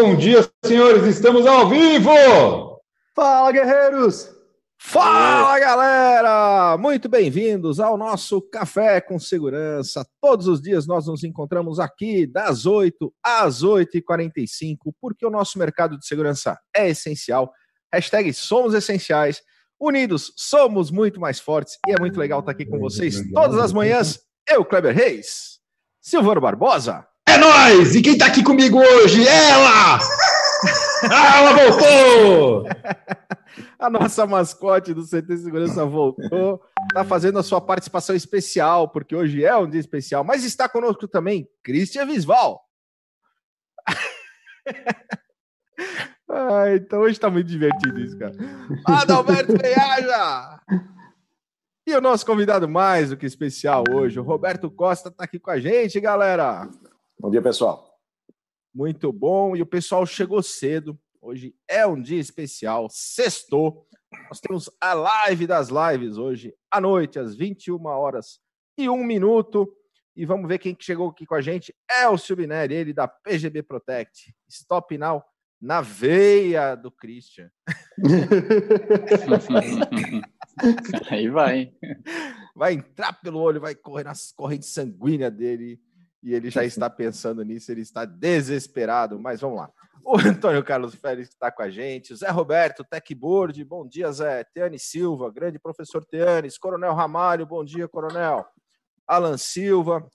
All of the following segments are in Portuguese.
Bom dia, senhores, estamos ao vivo! Fala, guerreiros! Fala, galera! Muito bem-vindos ao nosso Café com Segurança. Todos os dias nós nos encontramos aqui das 8 às 8h45, porque o nosso mercado de segurança é essencial. Hashtag somos essenciais. Unidos, somos muito mais fortes e é muito legal estar aqui com vocês todas as manhãs. Eu, Kleber Reis, Silvano Barbosa. Nós! E quem tá aqui comigo hoje? Ela! ah, ela voltou! a nossa mascote do CT Segurança voltou, tá fazendo a sua participação especial, porque hoje é um dia especial, mas está conosco também Cristian Visval. ah, então hoje está muito divertido isso, cara. Adalberto Viaja! E o nosso convidado mais do que especial hoje, o Roberto Costa, está aqui com a gente, galera. Bom dia, pessoal. Muito bom. E o pessoal chegou cedo. Hoje é um dia especial. Sextou. Nós temos a live das lives hoje, à noite, às 21 horas e um minuto. E vamos ver quem chegou aqui com a gente. É o Silbineri, ele da PGB Protect. Stop Now na veia do Christian. Aí vai. Vai entrar pelo olho, vai correr nas correntes sanguíneas dele e ele já está pensando nisso, ele está desesperado, mas vamos lá. O Antônio Carlos Félix está com a gente, Zé Roberto, Techboard, bom dia, Zé. Teane Silva, grande professor Teanes, Coronel Ramalho, bom dia, Coronel. Alan Silva,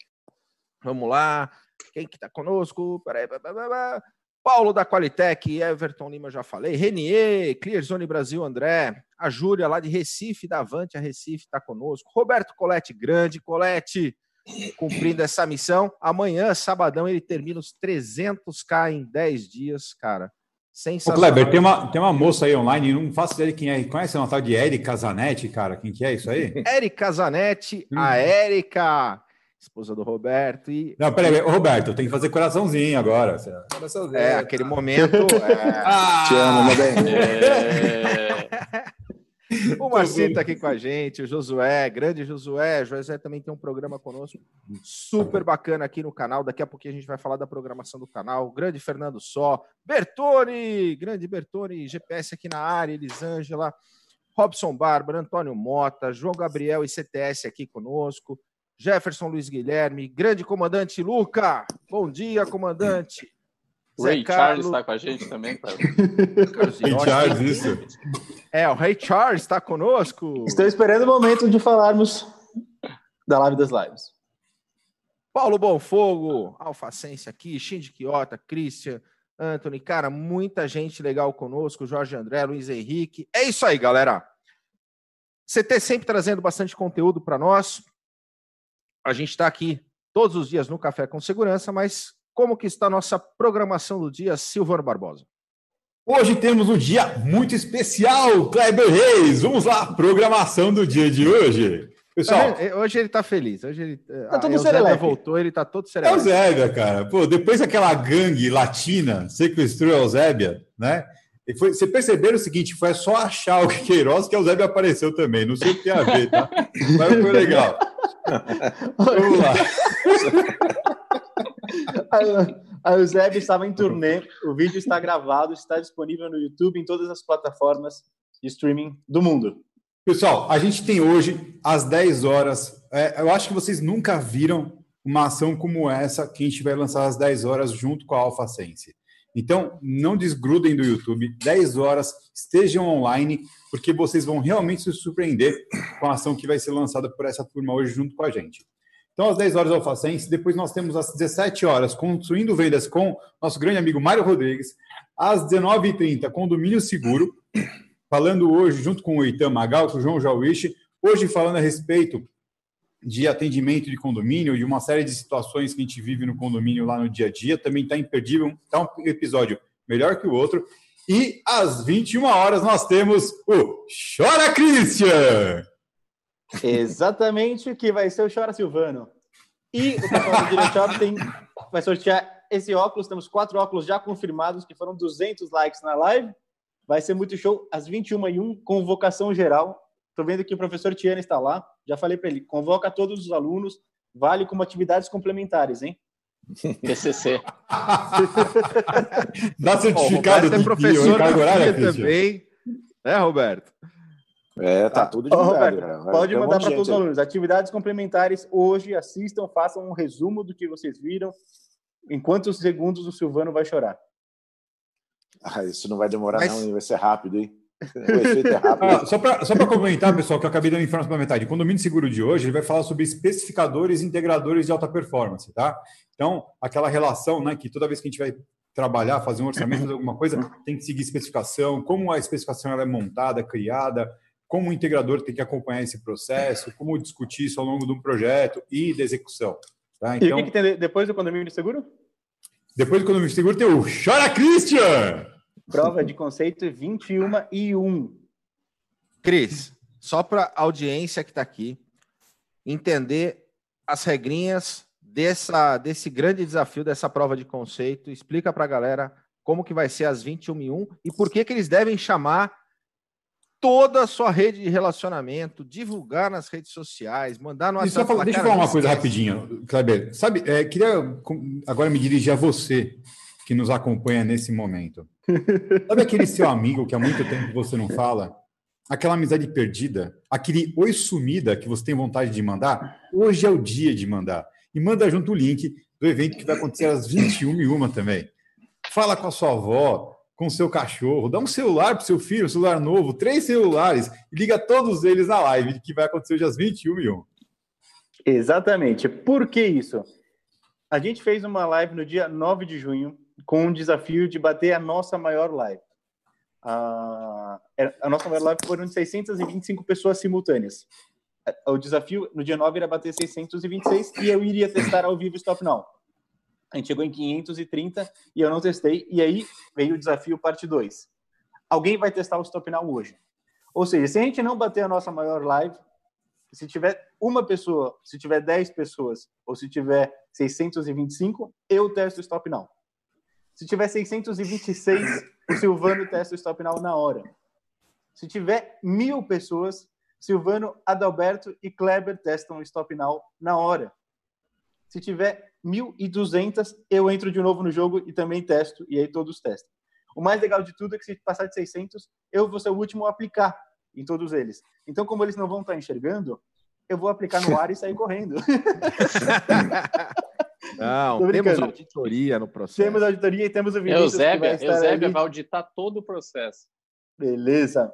vamos lá. Quem que está conosco? Peraí, peraí, Paulo da Qualitec, Everton Lima, já falei. Renier, Clearzone Brasil, André. A Júlia lá de Recife, da Avante, a Recife está conosco. Roberto Colete, grande Colete cumprindo essa missão. Amanhã, sabadão, ele termina os 300k em 10 dias, cara. Sensacional. Ô, Kleber, tem uma, tem uma moça aí online, não faço ideia de quem é. Conhece uma tal de Erika Zanetti, cara? Quem que é isso aí? Erika Zanetti, a hum. Érica, esposa do Roberto. E... Não, peraí, Roberto, tem que fazer coraçãozinho agora. É, aquele momento. É... Ah, Te amo, meu bem. É... O Marcinho está aqui com a gente, o Josué, grande Josué. O Josué também tem um programa conosco super bacana aqui no canal. Daqui a pouquinho a gente vai falar da programação do canal. O grande Fernando Só, Bertone, grande Bertone, GPS aqui na área, Elisângela, Robson Bárbara, Antônio Mota, João Gabriel e CTS aqui conosco. Jefferson Luiz Guilherme, grande comandante Luca. Bom dia, comandante. Ray Charles está com a gente também, cara. Ray Charles, isso. É, o Ray Charles está conosco. Estou esperando o momento de falarmos da live das lives. Paulo Bonfogo, Alfacense aqui, Shinji Quiota, Christian, Anthony, cara, muita gente legal conosco, Jorge André, Luiz Henrique. É isso aí, galera. CT sempre trazendo bastante conteúdo para nós. A gente está aqui todos os dias no Café com Segurança, mas como que está a nossa programação do dia, Silvano Barbosa? Hoje temos um dia muito especial, Kleber Reis. Vamos lá, programação do dia de hoje. Pessoal, tá hoje ele está feliz. Hoje ele tá todo serelepe. voltou, ele está todo serelepe. É o Zébia, cara. Pô, depois aquela gangue latina sequestrou a Eusébia, né? E foi, você perceberam o seguinte, foi só achar o Queiroz que a Eusébia apareceu também. Não sei o que tem a ver, tá? Mas foi legal. Vamos lá. A Eusébio estava em turnê, o vídeo está gravado, está disponível no YouTube, em todas as plataformas de streaming do mundo. Pessoal, a gente tem hoje, às 10 horas, é, eu acho que vocês nunca viram uma ação como essa que a gente vai lançar às 10 horas junto com a Alpha Sense. Então, não desgrudem do YouTube, 10 horas, estejam online, porque vocês vão realmente se surpreender com a ação que vai ser lançada por essa turma hoje junto com a gente. Então, às 10 horas, Alfacense. Depois, nós temos às 17 horas, Construindo Vendas com nosso grande amigo Mário Rodrigues. Às 19h30, Condomínio Seguro. Falando hoje, junto com o Itam Magal, com o João Jauichi. Hoje, falando a respeito de atendimento de condomínio e uma série de situações que a gente vive no condomínio lá no dia a dia. Também está imperdível. Está um episódio melhor que o outro. E às 21 horas, nós temos o Chora Christian! Exatamente o que vai ser o Chora Silvano. E o pessoal do Direct tem, vai sortear esse óculos. Temos quatro óculos já confirmados, que foram 200 likes na live. Vai ser muito show às 21h01, convocação geral. Estou vendo que o professor Tiana está lá. Já falei para ele, convoca todos os alunos. Vale como atividades complementares, hein? TCC. Dá certificado oh, é professor de horária, também. É, Roberto? É, tá ah, tudo de Roberto, Pode mandar para todos os alunos. Atividades complementares hoje, assistam, façam um resumo do que vocês viram. Em quantos segundos o Silvano vai chorar? Ah, isso não vai demorar, Mas... não, vai ser rápido, hein? É ah, só para só comentar, pessoal, que eu acabei dando informação para metade. O condomínio seguro de hoje ele vai falar sobre especificadores e integradores de alta performance, tá? Então, aquela relação, né, que toda vez que a gente vai trabalhar, fazer um orçamento, fazer alguma coisa, tem que seguir especificação, como a especificação ela é montada, criada, como o integrador tem que acompanhar esse processo, como discutir isso ao longo do projeto e da execução. Tá? Então, e o que, que tem depois do condomínio seguro? Depois do condomínio seguro tem o Chora Christian! Prova de conceito 21 e 1. Cris, só para a audiência que está aqui entender as regrinhas dessa, desse grande desafio dessa prova de conceito, explica para a galera como que vai ser as 21 e 1 e por que, que eles devem chamar toda a sua rede de relacionamento, divulgar nas redes sociais, mandar no WhatsApp. Deixa eu falar uma coisa rapidinho, Kleber. Sabe, é, queria agora me dirigir a você que nos acompanha nesse momento. Sabe aquele seu amigo que há muito tempo você não fala? Aquela amizade perdida? Aquele oi sumida que você tem vontade de mandar? Hoje é o dia de mandar. E manda junto o link do evento que vai acontecer às 21h01 também. Fala com a sua avó, com seu cachorro, dá um celular para seu filho, um celular novo, três celulares, e liga todos eles na live que vai acontecer hoje às 21h01. Exatamente. Por que isso? A gente fez uma live no dia 9 de junho com o desafio de bater a nossa maior live. A, a nossa maior live foram de 625 pessoas simultâneas. O desafio no dia 9 era bater 626 e eu iria testar ao vivo Stop Now. A gente chegou em 530 e eu não testei. E aí veio o desafio parte 2. Alguém vai testar o Stop Now hoje. Ou seja, se a gente não bater a nossa maior live, se tiver uma pessoa, se tiver 10 pessoas, ou se tiver 625, eu testo o Stop Now. Se tiver 626, o Silvano testa o stop now na hora. Se tiver mil pessoas, Silvano, Adalberto e Kleber testam o stop now na hora. Se tiver 1.200, eu entro de novo no jogo e também testo, e aí todos testam. O mais legal de tudo é que se passar de 600, eu vou ser o último a aplicar em todos eles. Então, como eles não vão estar enxergando, eu vou aplicar no ar e sair correndo. Não, temos auditoria no processo. Temos auditoria e temos o Vinícius Eusébia, que vai Eusébia vai auditar todo o processo. Beleza.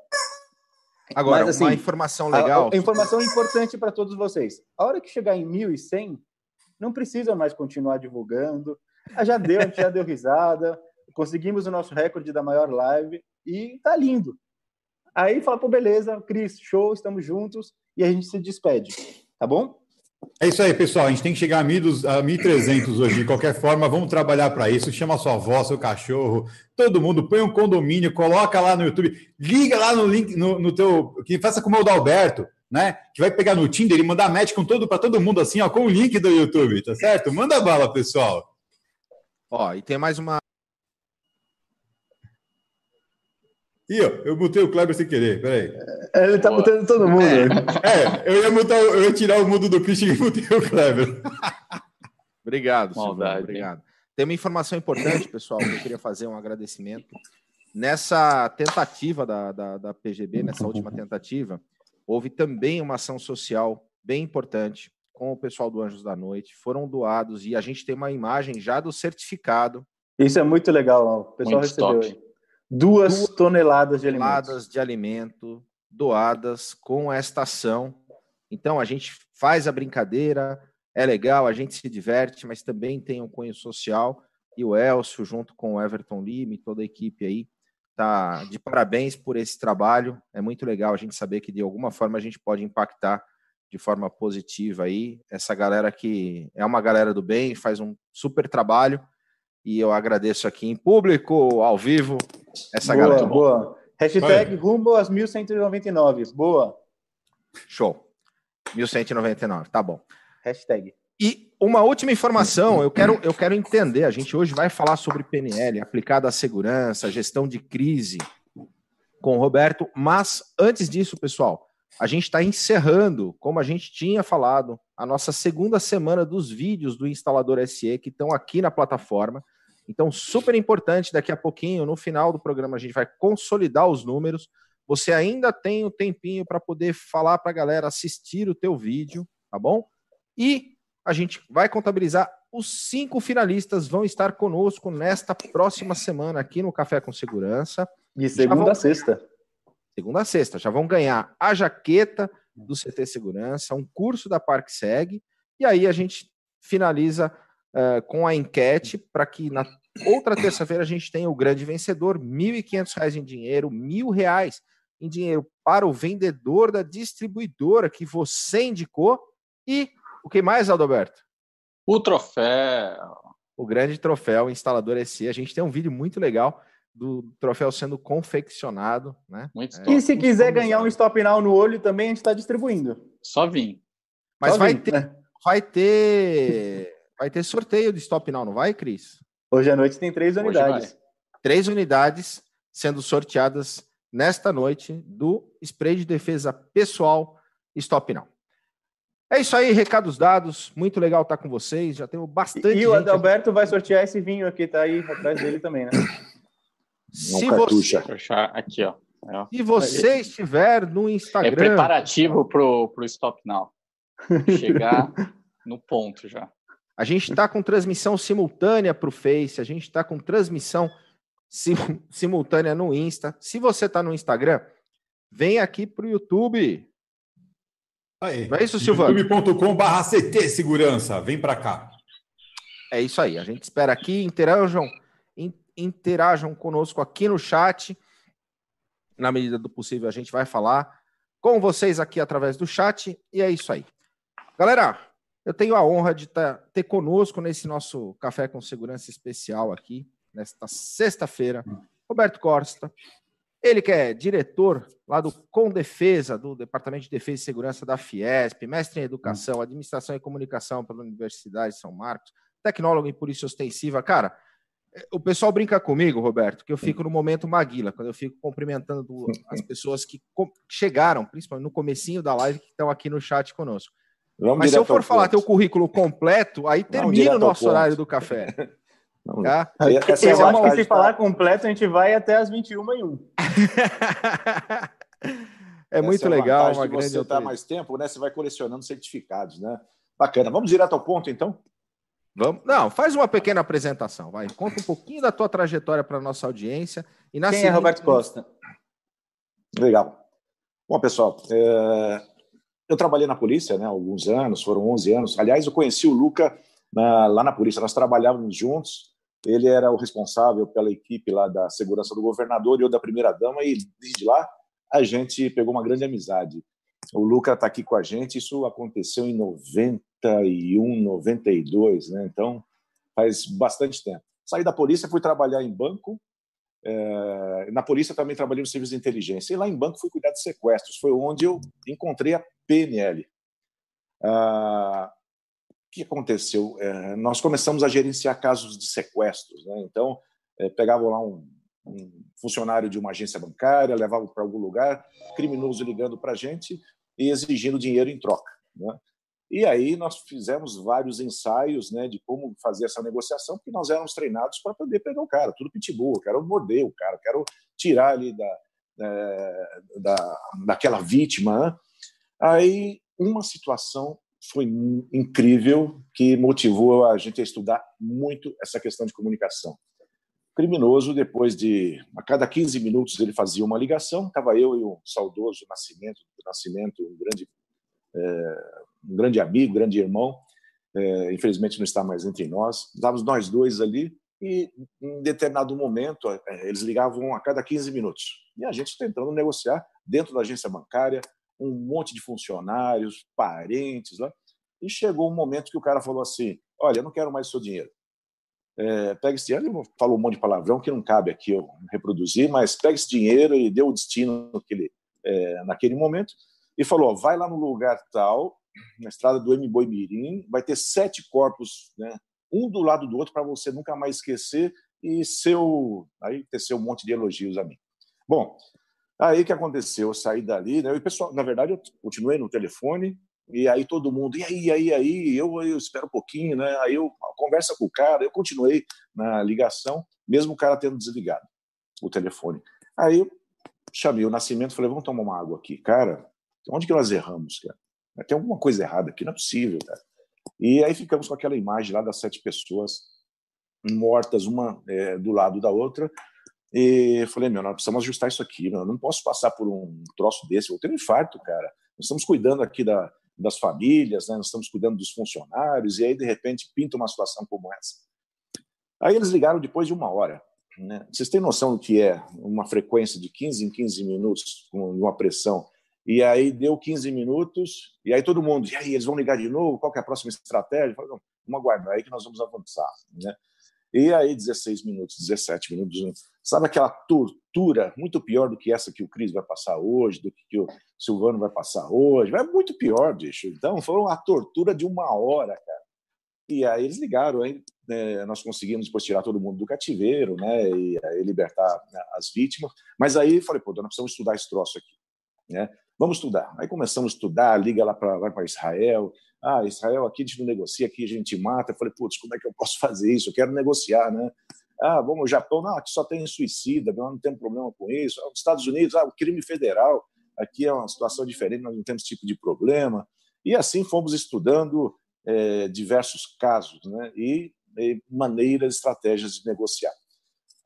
Agora, Mas, assim, uma informação legal. A, a informação importante para todos vocês. A hora que chegar em 1.100, não precisa mais continuar divulgando. Ah, já deu, a gente já deu risada. Conseguimos o nosso recorde da maior live e tá lindo. Aí fala, pô, beleza, Cris, show, estamos juntos e a gente se despede, tá bom? É isso aí, pessoal. A gente tem que chegar a 1.300 hoje. De qualquer forma, vamos trabalhar para isso. Chama sua avó, seu cachorro, todo mundo. Põe um condomínio, coloca lá no YouTube. Liga lá no link, no, no teu... Que faça como o do Alberto, né? Que vai pegar no Tinder e mandar match com todo, para todo mundo assim, ó, com o link do YouTube, tá certo? Manda bala, pessoal. Ó, e tem mais uma Ih, ó, eu botei o Kleber sem querer, peraí. É, ele tá botando todo mundo. É, é, eu ia mutar, eu ia tirar o mundo do Christian e botei o Kleber. Obrigado, Maldade. Obrigado. Tem uma informação importante, pessoal, que eu queria fazer um agradecimento. Nessa tentativa da, da, da PGB, nessa última tentativa, houve também uma ação social bem importante com o pessoal do Anjos da Noite. Foram doados e a gente tem uma imagem já do certificado. Isso é muito legal, ó. o pessoal muito recebeu. Duas, duas toneladas de toneladas de alimento doadas com esta ação. Então a gente faz a brincadeira, é legal, a gente se diverte, mas também tem um cunho social. E o Elcio, junto com o Everton Lima e toda a equipe aí, tá de parabéns por esse trabalho. É muito legal a gente saber que de alguma forma a gente pode impactar de forma positiva aí essa galera que é uma galera do bem, faz um super trabalho e eu agradeço aqui em público, ao vivo, essa boa, galera. Boa. Hashtag rumo às 1199. Boa. Show. 1199, tá bom. Hashtag. E uma última informação, eu quero, eu quero entender. A gente hoje vai falar sobre PNL aplicada à segurança, gestão de crise com o Roberto. Mas antes disso, pessoal, a gente está encerrando, como a gente tinha falado, a nossa segunda semana dos vídeos do instalador SE que estão aqui na plataforma. Então, super importante, daqui a pouquinho, no final do programa, a gente vai consolidar os números. Você ainda tem o tempinho para poder falar para a galera assistir o teu vídeo, tá bom? E a gente vai contabilizar os cinco finalistas vão estar conosco nesta próxima semana aqui no Café com Segurança. De segunda vão... a sexta segunda a sexta. Já vão ganhar a jaqueta do CT Segurança, um curso da ParkSeg, e aí a gente finaliza uh, com a enquete para que na outra terça-feira a gente tenha o grande vencedor, R$ 1.500 em dinheiro, R$ reais em dinheiro para o vendedor da distribuidora que você indicou e o que mais, Aldoberto? O troféu. O grande troféu instalador SE. A gente tem um vídeo muito legal do troféu sendo confeccionado, né? Muito é, e se quiser ganhar um stop now no olho também, a gente está distribuindo. Só vim. Mas Só vai vim, ter, né? vai ter, vai ter sorteio de stop now, não vai, Cris? Hoje à noite tem três unidades. Três unidades sendo sorteadas nesta noite do spray de defesa pessoal Stop Now. É isso aí, recados dados. Muito legal estar com vocês. Já temos bastante. E, e o Adalberto aqui. vai sortear esse vinho aqui, tá aí atrás dele também, né? Se você... Aqui, ó. Se você estiver no Instagram. É preparativo pro, pro Stop Now. Chegar no ponto já. A gente está com transmissão simultânea para o Face, a gente está com transmissão sim, simultânea no Insta. Se você está no Instagram, vem aqui para o YouTube. Aí, Não é isso, Silvano? youtube.com.br CT Segurança. Vem para cá. É isso aí. A gente espera aqui. Interajam interajam conosco aqui no chat. Na medida do possível, a gente vai falar com vocês aqui através do chat. E é isso aí. Galera, eu tenho a honra de tá, ter conosco nesse nosso Café com Segurança especial aqui, nesta sexta-feira, Roberto Costa. Ele que é diretor lá do Com Defesa, do Departamento de Defesa e Segurança da Fiesp, mestre em Educação, Administração e Comunicação pela Universidade de São Marcos, tecnólogo em Polícia Ostensiva. Cara, o pessoal brinca comigo, Roberto, que eu fico no momento Maguila, quando eu fico cumprimentando as pessoas que chegaram, principalmente no comecinho da live, que estão aqui no chat conosco. Vamos Mas se eu for falar teu currículo completo, aí termina o nosso horário do café. Tá? Essa é eu acho que se falar completo, a gente vai até as 21 e 1. é muito é legal. Uma grande você está mais tempo, né? Você vai colecionando certificados, né? Bacana. Vamos direto ao ponto, então? Vamos, não, faz uma pequena apresentação, vai. Conta um pouquinho da tua trajetória para a nossa audiência. E na Quem é seguinte... é Roberto Costa? Legal. Bom, pessoal, é... eu trabalhei na polícia né, há alguns anos, foram 11 anos. Aliás, eu conheci o Luca na... lá na polícia, nós trabalhávamos juntos. Ele era o responsável pela equipe lá da segurança do governador e eu da primeira-dama, e desde lá a gente pegou uma grande amizade. O Luca está aqui com a gente, isso aconteceu em 90 91, 92, né? Então faz bastante tempo. Saí da polícia, fui trabalhar em banco. É, na polícia também trabalhei no serviço de inteligência. E lá em banco fui cuidar de sequestros. Foi onde eu encontrei a PNL. Ah, que aconteceu? É, nós começamos a gerenciar casos de sequestros. Né? Então, é, pegavam lá um, um, funcionário de uma agência bancária, levavam para algum lugar, criminoso ligando para a gente e exigindo dinheiro em troca. Né? E aí nós fizemos vários ensaios né, de como fazer essa negociação, porque nós éramos treinados para poder pegar o cara, tudo pitbull, quero morder o cara, quero tirar ali da, é, da, daquela vítima. Né? Aí uma situação foi incrível que motivou a gente a estudar muito essa questão de comunicação. O criminoso, depois de a cada 15 minutos ele fazia uma ligação, estava eu e o saudoso Nascimento, Nascimento, um grande é, um grande amigo, grande irmão, é, infelizmente não está mais entre nós. Estávamos nós dois ali e, em determinado momento, é, eles ligavam a cada 15 minutos. E a gente tentando negociar dentro da agência bancária, um monte de funcionários, parentes lá. E chegou um momento que o cara falou assim: Olha, eu não quero mais seu dinheiro. É, pega esse dinheiro, ele falou um monte de palavrão que não cabe aqui eu reproduzir, mas pega esse dinheiro e deu o destino naquele, é, naquele momento e falou: vai lá no lugar tal na estrada do M. Mirim, vai ter sete corpos, né, um do lado do outro, para você nunca mais esquecer e seu. Aí teceu um monte de elogios a mim. Bom, Aí que aconteceu? Eu saí dali, né? E o pessoal, na verdade, eu continuei no telefone, e aí todo mundo, e aí, e aí, e aí, eu, eu espero um pouquinho, né? Aí eu conversa com o cara, eu continuei na ligação, mesmo o cara tendo desligado o telefone. Aí eu chamei o Nascimento, falei, vamos tomar uma água aqui. Cara, onde que nós erramos, cara? Tem alguma coisa errada aqui, não é possível, cara. E aí ficamos com aquela imagem lá das sete pessoas mortas, uma é, do lado da outra, e falei, meu, nós precisamos ajustar isso aqui, meu. eu não posso passar por um troço desse, vou ter um infarto, cara. Nós estamos cuidando aqui da, das famílias, né? nós estamos cuidando dos funcionários, e aí, de repente, pinta uma situação como essa. Aí eles ligaram depois de uma hora. Né? Vocês têm noção do que é uma frequência de 15 em 15 minutos com uma pressão? E aí deu 15 minutos, e aí todo mundo, e aí, eles vão ligar de novo? Qual é a próxima estratégia? falei, não, vamos aguardar aí que nós vamos avançar. Né? E aí, 16 minutos, 17 minutos, sabe aquela tortura muito pior do que essa que o Cris vai passar hoje, do que o Silvano vai passar hoje? É muito pior, bicho. Então, foi uma tortura de uma hora, cara. E aí eles ligaram, aí, né, nós conseguimos depois tirar todo mundo do cativeiro, né, e libertar né, as vítimas. Mas aí falei, pô, nós precisamos estudar esse troço aqui, né? Vamos estudar. Aí começamos a estudar, liga lá para Israel, ah, Israel aqui a gente não negocia, aqui a gente mata. Eu falei, putz, como é que eu posso fazer isso? Eu quero negociar, né? Ah, vamos, o Japão, não, aqui só tem suicida, nós não temos problema com isso. Os Estados Unidos, ah, o crime federal, aqui é uma situação diferente, nós não temos tipo de problema. E assim fomos estudando é, diversos casos né? e, e maneiras, estratégias de negociar.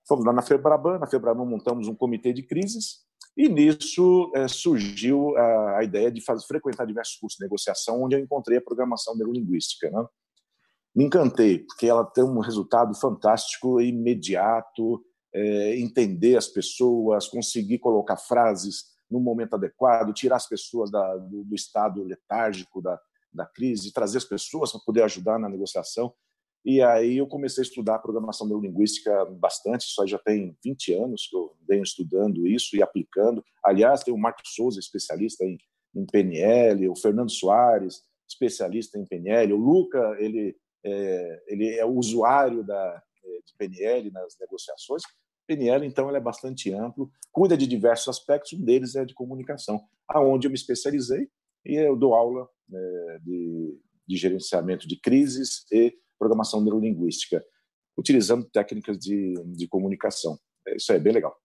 Fomos lá na Febraban, na Febraban montamos um comitê de crises e nisso é, surgiu a, a, ideia de fazer, frequentar diversos cursos de negociação, onde eu encontrei a programação neurolinguística. Né? Me encantei, porque ela tem um resultado fantástico, imediato, é, entender as pessoas, conseguir colocar frases no momento adequado, tirar as pessoas da, do, do, estado letárgico da, da crise, trazer as pessoas para poder ajudar na negociação. E aí eu comecei a estudar programação neurolinguística bastante, isso já tem 20 anos que eu venho estudando isso e aplicando. Aliás, tem o Marcos Souza, especialista em, em PNL, o Fernando Soares, especialista em PNL, o Luca, ele é, ele é usuário da, é, de PNL nas negociações. PNL, então, ele é bastante amplo, cuida de diversos aspectos, um deles é de comunicação, aonde eu me especializei e eu dou aula é, de, de gerenciamento de crises e programação neurolinguística, utilizando técnicas de, de comunicação. É, isso é bem legal.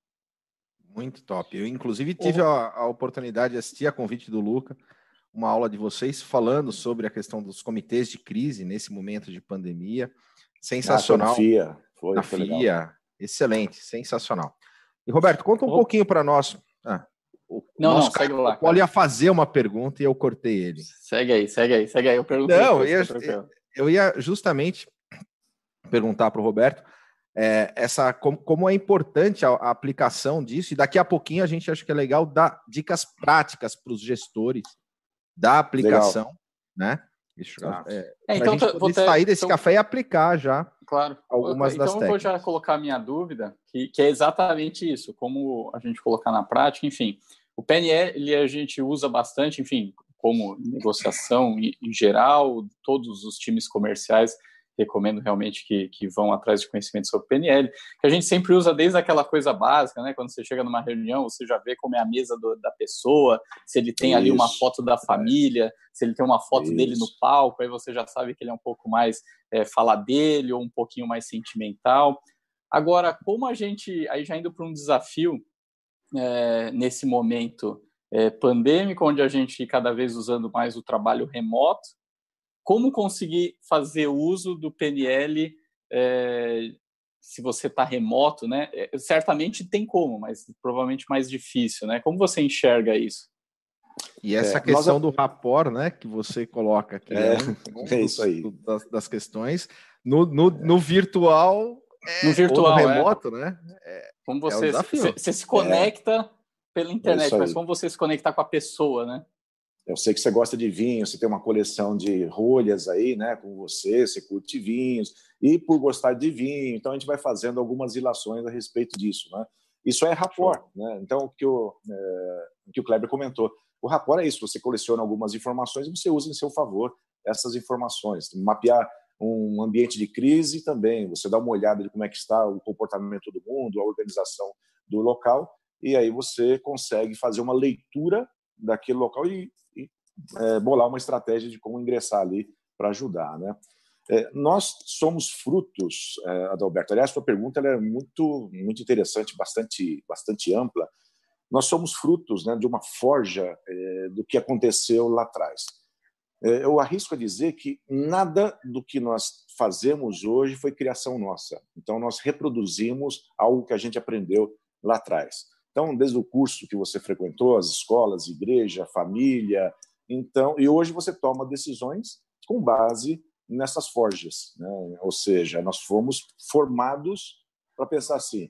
Muito top. Eu, inclusive, tive a, a, oportunidade de assistir a convite do Luca, uma aula de vocês falando sobre a questão dos comitês de crise nesse momento de pandemia. Sensacional. Ah, FIA. Foi, na foi FIA. Legal. Excelente, sensacional. E, Roberto, conta um oh. pouquinho para nós. Ah, o não, não, segue lá. O Paulo ia fazer uma pergunta e eu cortei ele. Segue aí, segue aí, segue aí. Eu perguntei. Não, eu, eu ia justamente perguntar para o Roberto é, essa como, como, é importante a, a, aplicação disso, e daqui a pouquinho a gente acha que é legal dar dicas práticas para os gestores da aplicação, legal. né? Isso, ah. é, é, então, a gente vou ter, sair desse então, café e aplicar já claro. algumas então, das técnicas. Então, vou já colocar a minha dúvida, que, que é exatamente isso, como a gente colocar na prática, enfim. O PNL a gente usa bastante, enfim, como negociação em geral, todos os times comerciais recomendo realmente que, que vão atrás de conhecimento sobre PNL, que a gente sempre usa desde aquela coisa básica, né? Quando você chega numa reunião, você já vê como é a mesa do, da pessoa, se ele tem Isso. ali uma foto da família, se ele tem uma foto Isso. dele no palco, aí você já sabe que ele é um pouco mais é, falar dele ou um pouquinho mais sentimental. Agora, como a gente, aí já indo para um desafio é, nesse momento é, pandêmico, onde a gente cada vez usando mais o trabalho remoto, como conseguir fazer uso do PNL é, se você está remoto, né? É, certamente tem como, mas provavelmente mais difícil, né? Como você enxerga isso? E essa é, questão nós... do rapport, né, que você coloca aqui, é, né, é isso aí. Das, das questões, no, no, no virtual, é, no virtual, no remoto, né? como você, você, você se conecta pela internet, mas como você se conectar com a pessoa, né? Eu sei que você gosta de vinho, você tem uma coleção de rolhas aí, né, com você, você curte vinhos, e por gostar de vinho, então a gente vai fazendo algumas ilações a respeito disso, né? Isso é rapport, né? Então, o que o, é, o que o Kleber comentou, o rapport é isso, você coleciona algumas informações e você usa em seu favor essas informações, mapear um ambiente de crise também, você dá uma olhada de como é que está o comportamento do mundo, a organização do local, e aí você consegue fazer uma leitura daquele local e, e é, bolar uma estratégia de como ingressar ali para ajudar, né? É, nós somos frutos, é, Adalberto. Aliás, sua pergunta é muito, muito interessante, bastante, bastante ampla. Nós somos frutos né, de uma forja é, do que aconteceu lá atrás. É, eu arrisco a dizer que nada do que nós fazemos hoje foi criação nossa. Então, nós reproduzimos algo que a gente aprendeu lá atrás. Então, desde o curso que você frequentou, as escolas, igreja, família, então, e hoje você toma decisões com base nessas forjas, né? ou seja, nós fomos formados para pensar assim,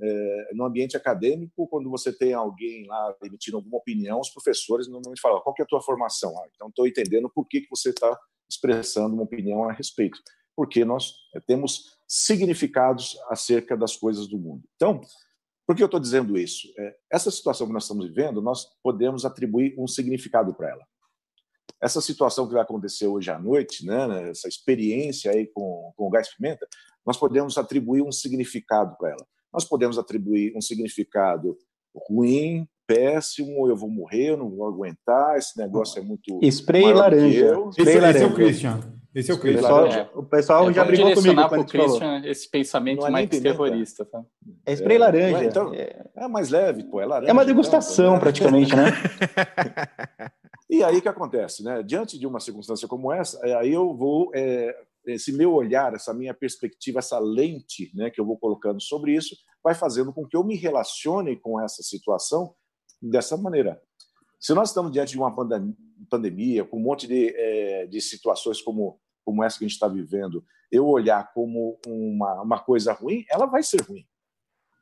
é, no ambiente acadêmico, quando você tem alguém lá emitindo alguma opinião, os professores normalmente falam, qual é a tua formação? Ah, então, estou entendendo por que, que você está expressando uma opinião a respeito, porque nós temos significados acerca das coisas do mundo. Então, por que eu estou dizendo isso? É, essa situação que nós estamos vivendo, nós podemos atribuir um significado para ela essa situação que vai acontecer hoje à noite, né, né, essa experiência aí com, com o gás pimenta, nós podemos atribuir um significado para ela. Nós podemos atribuir um significado ruim, péssimo, eu vou morrer, eu não vou aguentar, esse negócio é muito. Spray laranja. Spray esse, laranja. esse é o Christian. Esse é o Christian. O pessoal, o pessoal é, já brigou comigo quando Christian falou. esse pensamento é mais terrorista. Tá? É spray é, laranja. Então, é, é mais leve, pô, é laranja. É uma degustação, então, praticamente, né? E aí o que acontece, né? Diante de uma circunstância como essa, é, aí eu vou é, esse meu olhar, essa minha perspectiva, essa lente, né, que eu vou colocando sobre isso, vai fazendo com que eu me relacione com essa situação dessa maneira. Se nós estamos diante de uma pandemia, com um monte de, é, de situações como como essa que a gente está vivendo, eu olhar como uma, uma coisa ruim, ela vai ser ruim.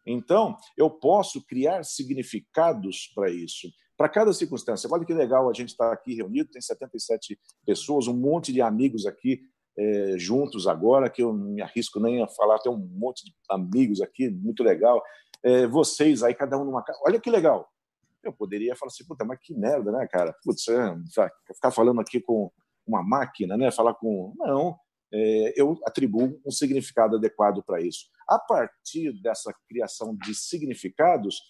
Então, eu posso criar significados para isso para cada circunstância. Olha que legal a gente estar tá aqui reunido, tem 77 pessoas, um monte de amigos aqui é, juntos agora, que eu não me arrisco nem a falar, tem um monte de amigos aqui, muito legal. É, vocês aí, cada um numa casa. Olha que legal. Eu poderia falar assim, puta, mas que merda, né, cara? Putz, é, ficar falando aqui com uma máquina, né? Falar com. Não, é, eu atribuo um significado adequado para isso. A partir dessa criação de significados,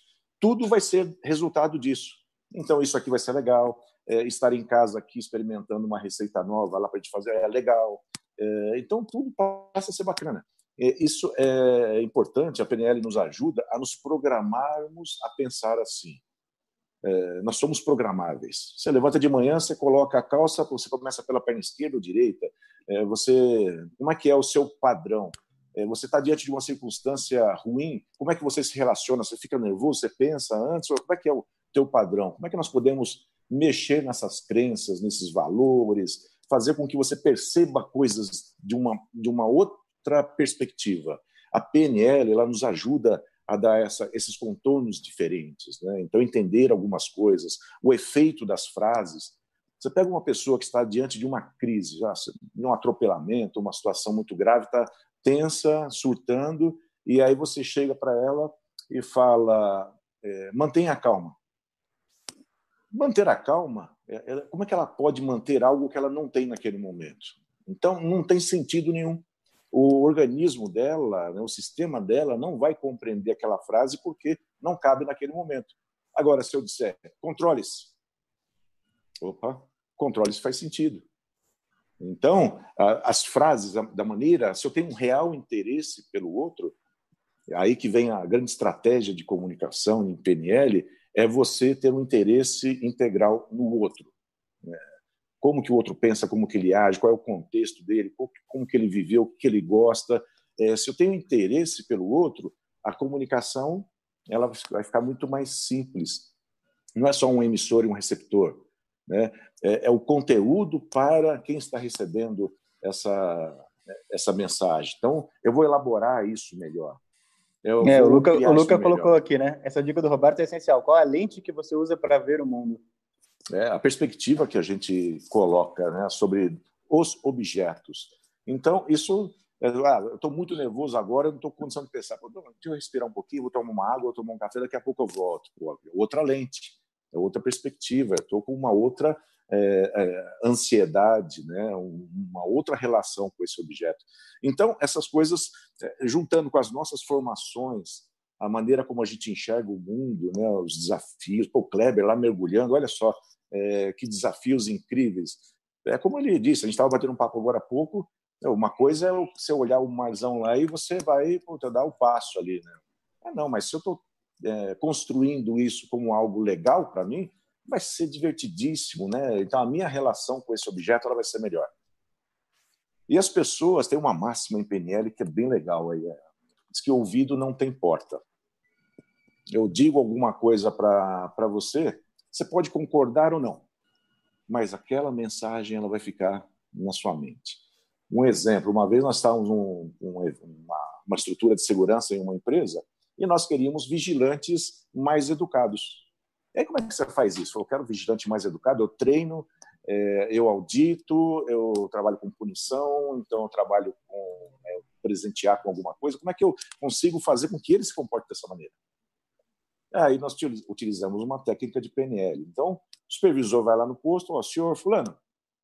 tudo vai ser resultado disso. Então, isso aqui vai ser legal. É, estar em casa aqui experimentando uma receita nova lá para a gente fazer é legal. É, então, tudo passa a ser bacana. É, isso é importante, a PNL nos ajuda a nos programarmos a pensar assim. É, nós somos programáveis. Você levanta de manhã, você coloca a calça, você começa pela perna esquerda ou direita. É, você, como é que é o seu padrão? É, você está diante de uma circunstância ruim, como é que você se relaciona? Você fica nervoso? Você pensa antes? Como é que é o teu padrão? Como é que nós podemos mexer nessas crenças, nesses valores, fazer com que você perceba coisas de uma, de uma outra perspectiva? A PNL ela nos ajuda a dar essa, esses contornos diferentes, né? então entender algumas coisas, o efeito das frases. Você pega uma pessoa que está diante de uma crise, já, um atropelamento, uma situação muito grave, está tensa, surtando, e aí você chega para ela e fala: é, mantenha a calma. Manter a calma, é, como é que ela pode manter algo que ela não tem naquele momento? Então, não tem sentido nenhum. O organismo dela, né, o sistema dela, não vai compreender aquela frase porque não cabe naquele momento. Agora, se eu disser controle-se, opa, controle-se faz sentido. Então, as frases, da maneira, se eu tenho um real interesse pelo outro, aí que vem a grande estratégia de comunicação em PNL, é você ter um interesse integral no outro. Como que o outro pensa, como que ele age, qual é o contexto dele, como que ele viveu, o que ele gosta. É, se eu tenho interesse pelo outro, a comunicação ela vai ficar muito mais simples. Não é só um emissor e um receptor. Né? É, é o conteúdo para quem está recebendo essa, essa mensagem. Então, eu vou elaborar isso melhor. Eu é, o Luca, o Luca colocou aqui, né? Essa dica do Roberto é essencial. Qual é a lente que você usa para ver o mundo? É, a perspectiva que a gente coloca né, sobre os objetos. Então, isso. É, ah, eu estou muito nervoso agora, eu não estou começando a pensar. Deixa eu respirar um pouquinho, vou tomar uma água, vou tomar um café, daqui a pouco eu volto. Pô, outra lente, é outra perspectiva. Estou com uma outra é, é, ansiedade, né? uma outra relação com esse objeto. Então, essas coisas, é, juntando com as nossas formações, a maneira como a gente enxerga o mundo, né, os desafios. Pô, o Kleber lá mergulhando, olha só é, que desafios incríveis. É como ele disse, a gente estava batendo um papo agora há pouco. É, uma coisa é você olhar o marzão lá e você vai dar o passo ali, né? É, não, mas se eu estou é, construindo isso como algo legal para mim, vai ser divertidíssimo, né? Então a minha relação com esse objeto ela vai ser melhor. E as pessoas têm uma máxima em PNL que é bem legal aí, é, diz que ouvido não tem porta eu digo alguma coisa para você, você pode concordar ou não, mas aquela mensagem ela vai ficar na sua mente. Um exemplo: uma vez nós estávamos um, um, uma, uma estrutura de segurança em uma empresa e nós queríamos vigilantes mais educados. E aí, como é que você faz isso? Eu quero vigilante mais educado, eu treino, é, eu audito, eu trabalho com punição, então eu trabalho com é, presentear com alguma coisa. Como é que eu consigo fazer com que ele se comporte dessa maneira? Aí nós utilizamos uma técnica de PNL. Então, o supervisor vai lá no posto, ó, senhor fulano,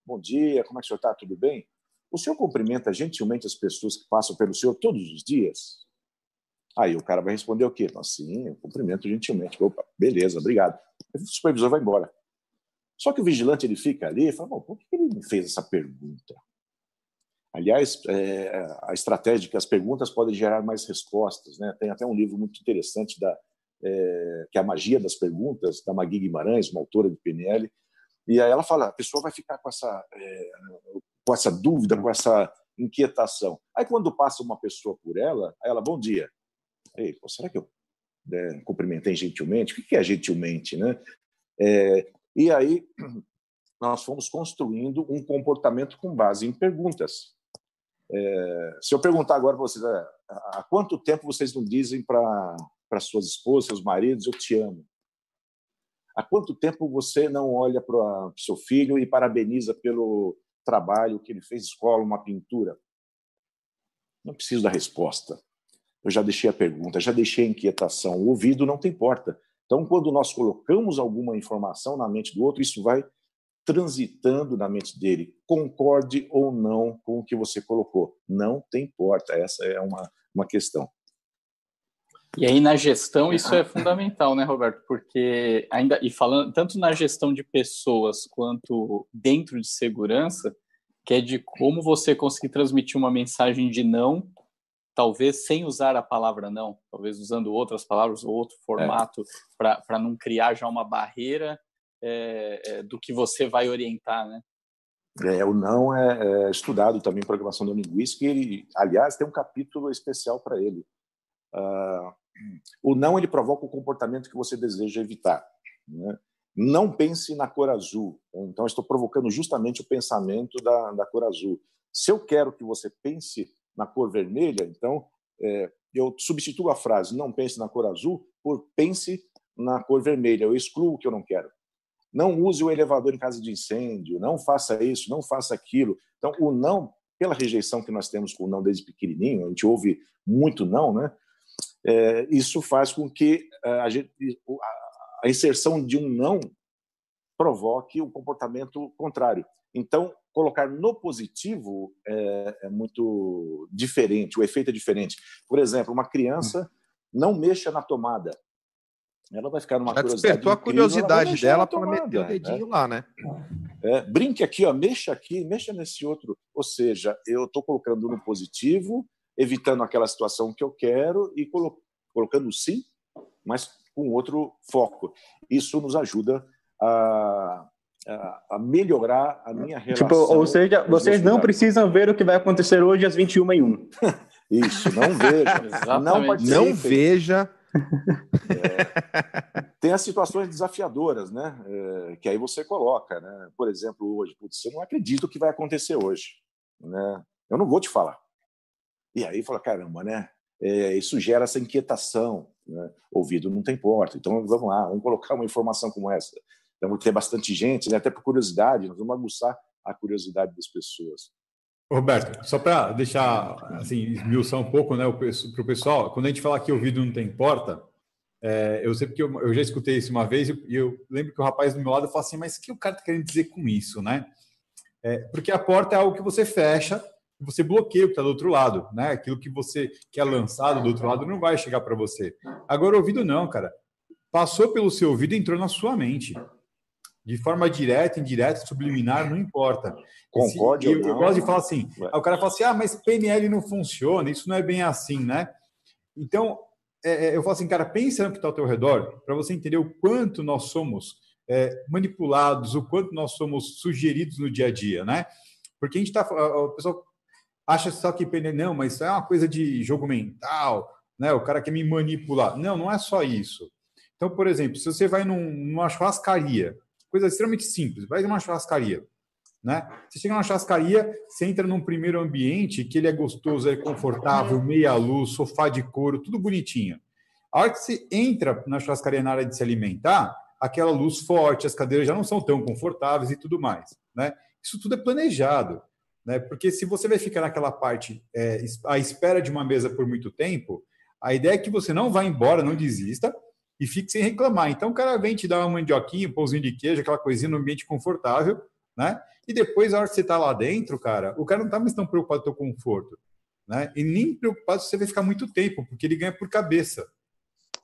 bom dia, como é que o senhor está? Tudo bem? O senhor cumprimenta gentilmente as pessoas que passam pelo senhor todos os dias? Aí o cara vai responder o quê? Sim, eu cumprimento gentilmente. Opa, beleza, obrigado. O supervisor vai embora. Só que o vigilante ele fica ali e fala: por que ele me fez essa pergunta? Aliás, é, a estratégia é que as perguntas podem gerar mais respostas. Né? Tem até um livro muito interessante da é, que é a magia das perguntas, da Magui Guimarães, uma autora de PNL. E aí ela fala, a pessoa vai ficar com essa, é, com essa dúvida, com essa inquietação. Aí quando passa uma pessoa por ela, ela, bom dia. Ei, pô, será que eu né, cumprimentei gentilmente? O que é gentilmente, né? É, e aí nós fomos construindo um comportamento com base em perguntas. É, se eu perguntar agora para vocês, é, há quanto tempo vocês não dizem para para suas esposas, seus maridos, eu te amo. Há quanto tempo você não olha para o seu filho e parabeniza pelo trabalho que ele fez escola, uma pintura? Não preciso da resposta. Eu já deixei a pergunta, já deixei a inquietação. O ouvido não tem porta. Então, quando nós colocamos alguma informação na mente do outro, isso vai transitando na mente dele. Concorde ou não com o que você colocou. Não tem porta. Essa é uma, uma questão. E aí na gestão isso é fundamental, né, Roberto? Porque ainda e falando tanto na gestão de pessoas quanto dentro de segurança, que é de como você conseguir transmitir uma mensagem de não, talvez sem usar a palavra não, talvez usando outras palavras ou outro formato é. para não criar já uma barreira é, é, do que você vai orientar, né? É, o não é, é estudado também em programação linguística e ele, aliás, tem um capítulo especial para ele. Uh, o não ele provoca o comportamento que você deseja evitar. Né? Não pense na cor azul. Então, estou provocando justamente o pensamento da, da cor azul. Se eu quero que você pense na cor vermelha, então é, eu substituo a frase não pense na cor azul por pense na cor vermelha. Eu excluo o que eu não quero. Não use o elevador em caso de incêndio. Não faça isso, não faça aquilo. Então, o não, pela rejeição que nós temos com o não desde pequenininho, a gente ouve muito não, né? É, isso faz com que é, a, gente, a inserção de um não provoque o um comportamento contrário. Então, colocar no positivo é, é, muito diferente, o efeito é diferente. Por exemplo, uma criança não mexa na tomada. Ela vai ficar numa Já curiosidade. Despertou a curiosidade dela para meter o dedinho né? lá, né? É, brinque aqui, ó, mexa aqui, mexa nesse outro. Ou seja, eu estou colocando no positivo evitando aquela situação que eu quero e colo colocando sim, mas com outro foco. Isso nos ajuda a, a, a melhorar a minha relação. Tipo, ou seja, vocês não precisam ver o que vai acontecer hoje às 21 e 1. Isso, não veja. não, não veja. É, tem as situações desafiadoras, né? É, que aí você coloca, né? Por exemplo, hoje, putz, você não acredita o que vai acontecer hoje, né? Eu não vou te falar. E aí fala, caramba, né? É, isso gera essa inquietação. Né? Ouvido não tem porta. Então vamos lá, vamos colocar uma informação como essa. Então, ter bastante gente, né? até por curiosidade, nós vamos aguçar a curiosidade das pessoas. Roberto, só para deixar assim, esmiuçar um pouco né, para o pessoal, quando a gente fala que ouvido não tem porta, é, eu sei porque eu, eu, já escutei isso uma vez e eu, eu, lembro que o rapaz do meu lado falou assim, mas o que o cara está querendo dizer com isso, né? É, porque a porta é algo que você fecha você bloqueia o que está do outro lado, né? Aquilo que você quer lançado do outro lado não vai chegar para você. Agora, o ouvido não, cara. Passou pelo seu ouvido e entrou na sua mente. De forma direta, indireta, subliminar, não importa. Concorde eu, eu gosto de falar assim, o cara fala assim, ah, mas PNL não funciona, isso não é bem assim, né? Então, é, é eu falo assim, cara, pensa no que está ao teu redor, para você entender o quanto nós somos é, manipulados, o quanto nós somos sugeridos no dia a dia, né? Porque a gente está. O pessoal acha só que não, mas isso é uma coisa de jogo mental, né? O cara quer me manipular. Não, não é só isso. Então, por exemplo, se você vai num, numa churrascaria, coisa extremamente simples, vai numa churrascaria, né? Você chega numa churrascaria, você entra num primeiro ambiente que ele é gostoso, é confortável, meia luz, sofá de couro, tudo bonitinho. A hora que você entra na churrascaria na área de se alimentar, aquela luz forte, as cadeiras já não são tão confortáveis e tudo mais, né? Isso tudo é planejado, né? Porque se você vai ficar naquela parte é, à espera de uma mesa por muito tempo, a ideia é que você não vá embora, não desista e fique sem reclamar. Então o cara vem te dar uma mandioquinha, um pãozinho de queijo, aquela coisinha no ambiente confortável, né? E depois, a hora que você está lá dentro, cara, o cara não está mais tão preocupado com o teu conforto, né? E nem preocupado se você vai ficar muito tempo, porque ele ganha por cabeça.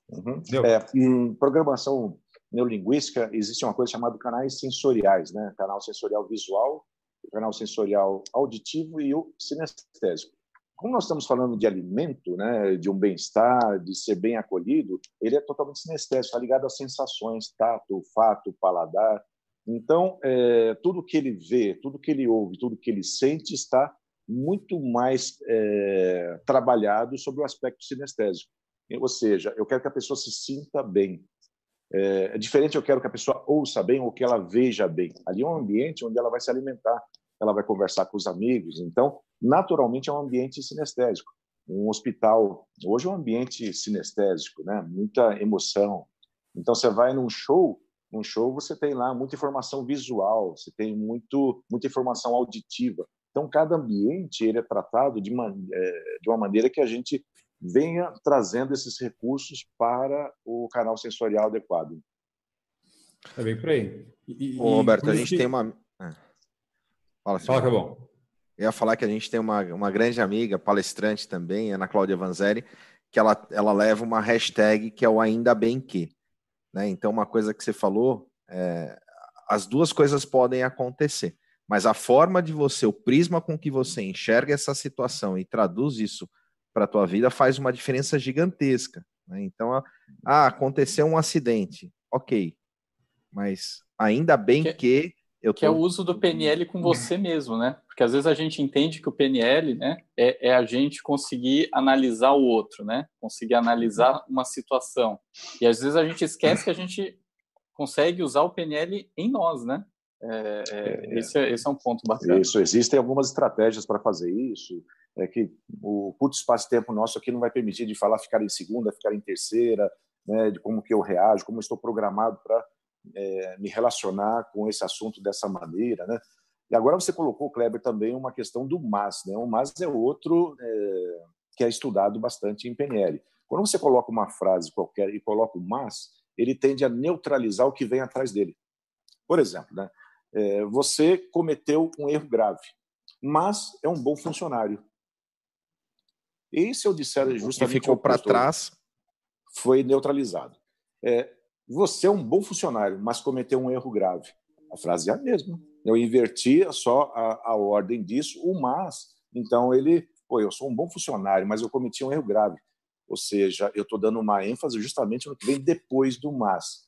Uhum. É, em programação neurolinguística, existe uma coisa chamada canais sensoriais, né? Canal sensorial visual, canal sensorial auditivo e o sinestésico. Como nós estamos falando de alimento, né, de um bem-estar, de ser bem acolhido, ele é totalmente sinestésico, está ligado às sensações, tato, fato, paladar. Então, é, tudo que ele vê, tudo que ele ouve, tudo que ele sente está muito mais é, trabalhado sobre o aspecto sinestésico. Ou seja, eu quero que a pessoa se sinta bem, é, é, diferente, eu quero que a pessoa ouça bem ou que ela veja bem. Ali é um ambiente onde ela vai se alimentar, ela vai conversar com os amigos. Então, naturalmente, é um ambiente sinestésico. Um hospital, hoje é um ambiente sinestésico, né? muita emoção. Então, você vai num show, num show você tem lá muita informação visual, você tem muito, muita informação auditiva. Então, cada ambiente ele é tratado de uma, é, de uma maneira que a gente venha trazendo esses recursos para o canal sensorial adequado. É bem por aí. E, Ô, Roberto, a gente que... tem uma. É. Fala, Fala que é bom. Eu ia falar que a gente tem uma, uma grande amiga, palestrante também, Ana Cláudia Vanzelli, que ela, ela leva uma hashtag que é o ainda bem que. Né? Então, uma coisa que você falou, é, as duas coisas podem acontecer, mas a forma de você, o prisma com que você enxerga essa situação e traduz isso para a tua vida faz uma diferença gigantesca. Né? Então, ah, aconteceu um acidente, ok, mas ainda bem que, que eu tô... que é o uso do PNL com você mesmo, né? Porque às vezes a gente entende que o PNL, né, é, é a gente conseguir analisar o outro, né? Conseguir analisar uma situação. E às vezes a gente esquece que a gente consegue usar o PNL em nós, né? É, é, é, esse, é, esse é um ponto bacana. Isso, existem algumas estratégias para fazer isso é que o curto espaço-tempo nosso aqui não vai permitir de falar ficar em segunda, ficar em terceira, né, de como que eu reajo, como estou programado para é, me relacionar com esse assunto dessa maneira, né? E agora você colocou, Kleber, também uma questão do MAS, né? O MAS é outro é, que é estudado bastante em PNL. Quando você coloca uma frase qualquer e coloca o MAS, ele tende a neutralizar o que vem atrás dele. Por exemplo, né? É, você cometeu um erro grave, mas é um bom funcionário. E se eu disser justamente. Que ficou para trás. Foi neutralizado. É, você é um bom funcionário, mas cometeu um erro grave. A frase é a mesma. Eu inverti só a, a ordem disso, o mas. Então ele, pô, eu sou um bom funcionário, mas eu cometi um erro grave. Ou seja, eu estou dando uma ênfase justamente no que vem depois do mas.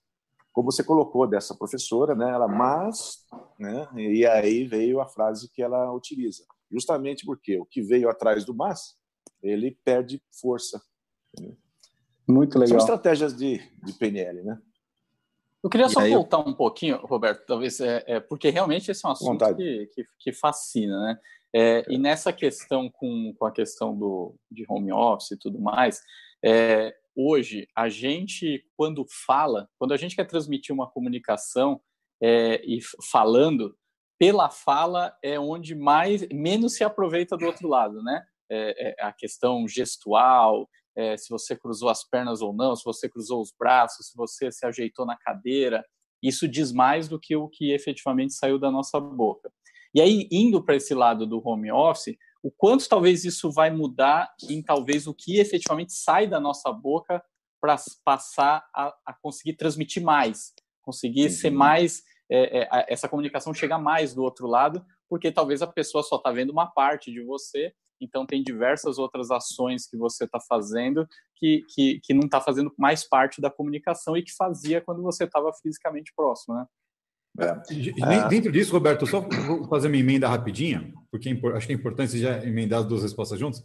Como você colocou dessa professora, né? Ela, mas, né? E aí veio a frase que ela utiliza. Justamente porque o que veio atrás do mas ele perde força. Muito legal. São estratégias de, de PNL, né? Eu queria só voltar um pouquinho, Roberto, talvez, é, é, porque realmente esse é um assunto que, que, que, fascina, né? É, e nessa questão com, com a questão do, de home office e tudo mais, é, hoje, a gente, quando fala, quando a gente quer transmitir uma comunicação é, e falando, pela fala é onde mais menos se aproveita do outro lado, né? É, é, a questão gestual, é, se você cruzou as pernas ou não, se você cruzou os braços, se você se ajeitou na cadeira. Isso diz mais do que o que efetivamente saiu da nossa boca. E aí, indo para esse lado do home office, o quanto talvez isso vai mudar em talvez o que efetivamente sai da nossa boca para passar a, a, conseguir transmitir mais, conseguir uhum. ser mais, é, é, essa comunicação chegar mais do outro lado, porque talvez a pessoa só está vendo uma parte de você, então tem diversas outras ações que você está fazendo que, que, que não está fazendo mais parte da comunicação e que fazia quando você estava fisicamente próximo, né? É. Dentro disso, Roberto, só vou fazer uma emenda rapidinha, porque é acho que é importante você já emendar as duas respostas juntas.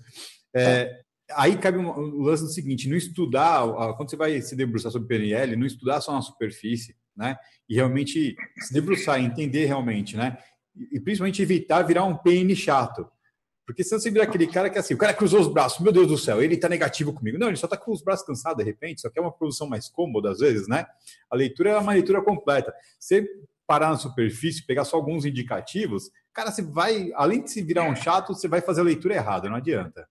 É, aí cabe o lance do seguinte: não estudar, quando você vai se debruçar sobre PNL, não estudar só na superfície, né? E realmente se debruçar, entender realmente, né? E principalmente evitar virar um PN chato. Porque se você vira aquele cara que é assim, o cara cruzou os braços, meu Deus do céu, ele está negativo comigo. Não, ele só está com os braços cansados de repente, só que é uma produção mais cômoda às vezes, né? A leitura é uma leitura completa. Você parar na superfície, pegar só alguns indicativos, cara, você vai, além de se virar um chato, você vai fazer a leitura errada, não adianta.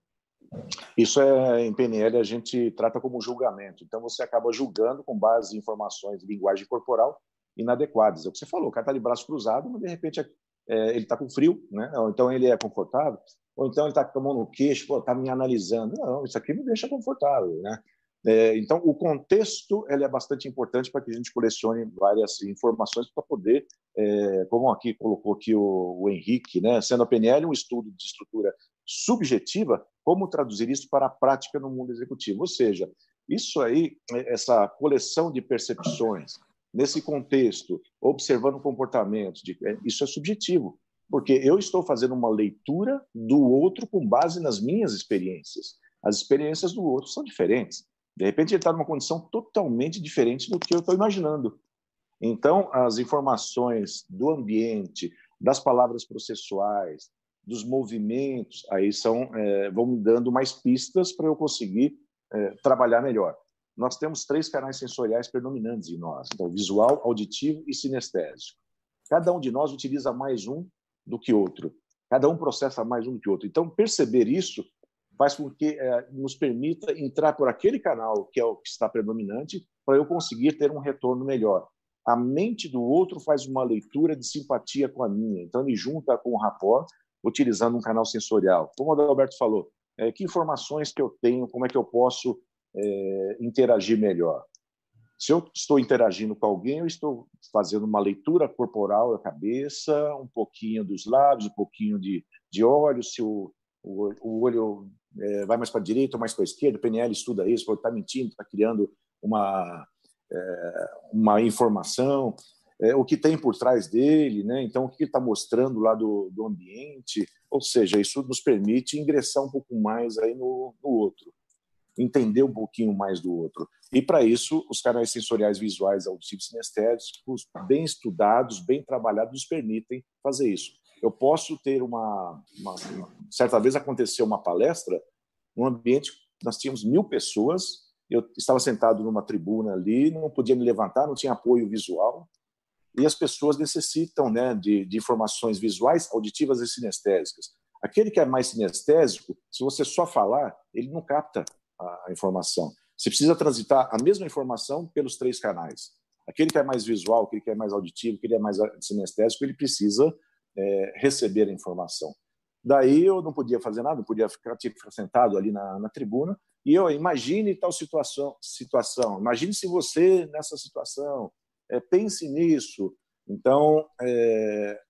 Isso é em PNL a gente trata como julgamento. Então você acaba julgando com base em informações de linguagem corporal inadequadas. É o que você falou, o cara está de braço cruzado, mas de repente é, ele está com frio, né? Então ele é confortável, ou então ele está com a mão no queixo, está me analisando. Não, isso aqui me deixa confortável, né? É, então, o contexto ele é bastante importante para que a gente colecione várias informações para poder, é, como aqui colocou aqui o, o, Henrique, né, sendo a PNL um estudo de estrutura subjetiva, como traduzir isso para a prática no mundo executivo? Ou seja, isso aí, essa coleção de percepções, nesse contexto, observando comportamentos, de, é, isso é subjetivo, porque eu estou fazendo uma leitura do outro com base nas minhas experiências. As experiências do outro são diferentes. De repente, ele está numa condição totalmente diferente do que eu estou imaginando. Então, as informações do ambiente, das palavras processuais, dos movimentos, aí são é, vão me dando mais pistas para eu conseguir é, trabalhar melhor. Nós temos três canais sensoriais predominantes em nós: então, visual, auditivo e sinestésico. Cada um de nós utiliza mais um do que outro. Cada um processa mais um que outro. Então, perceber isso faz com que é, nos permita entrar por aquele canal que é o que está predominante para eu conseguir ter um retorno melhor. A mente do outro faz uma leitura de simpatia com a minha, então ele junta com o rapport utilizando um canal sensorial. Como o Adalberto falou, é, que informações que eu tenho, como é que eu posso é, interagir melhor? Se eu estou interagindo com alguém, eu estou fazendo uma leitura corporal da cabeça, um pouquinho dos lábios, um pouquinho de, de olhos, se o, o, o olho é, vai mais para a direita ou mais para a esquerda, o PNL estuda isso, está mentindo, está criando uma, é, uma informação, é, o que tem por trás dele, né? então o que está mostrando lá do, do ambiente, ou seja, isso nos permite ingressar um pouco mais aí no, no outro, entender um pouquinho mais do outro. E para isso, os canais sensoriais visuais auditivos sinestésicos, bem estudados, bem trabalhados, nos permitem fazer isso. Eu posso ter uma, uma, uma, certa vez aconteceu uma palestra num ambiente nós tínhamos mil pessoas eu estava sentado numa tribuna ali não podia me levantar não tinha apoio visual e as pessoas necessitam né de, de informações visuais auditivas e sinestésicas. Aquele que é mais sinestésico se você só falar ele não capta a, informação você precisa transitar a mesma informação pelos três canais aquele que é mais visual aquele que é mais auditivo aquele que é mais sinestésico ele precisa é, receber a informação. Daí eu não podia fazer nada, não podia ficar, tinha que ficar sentado ali na, na tribuna. E eu imagine tal situação, situação. Imagine se você nessa situação. É, pense nisso. Então, é,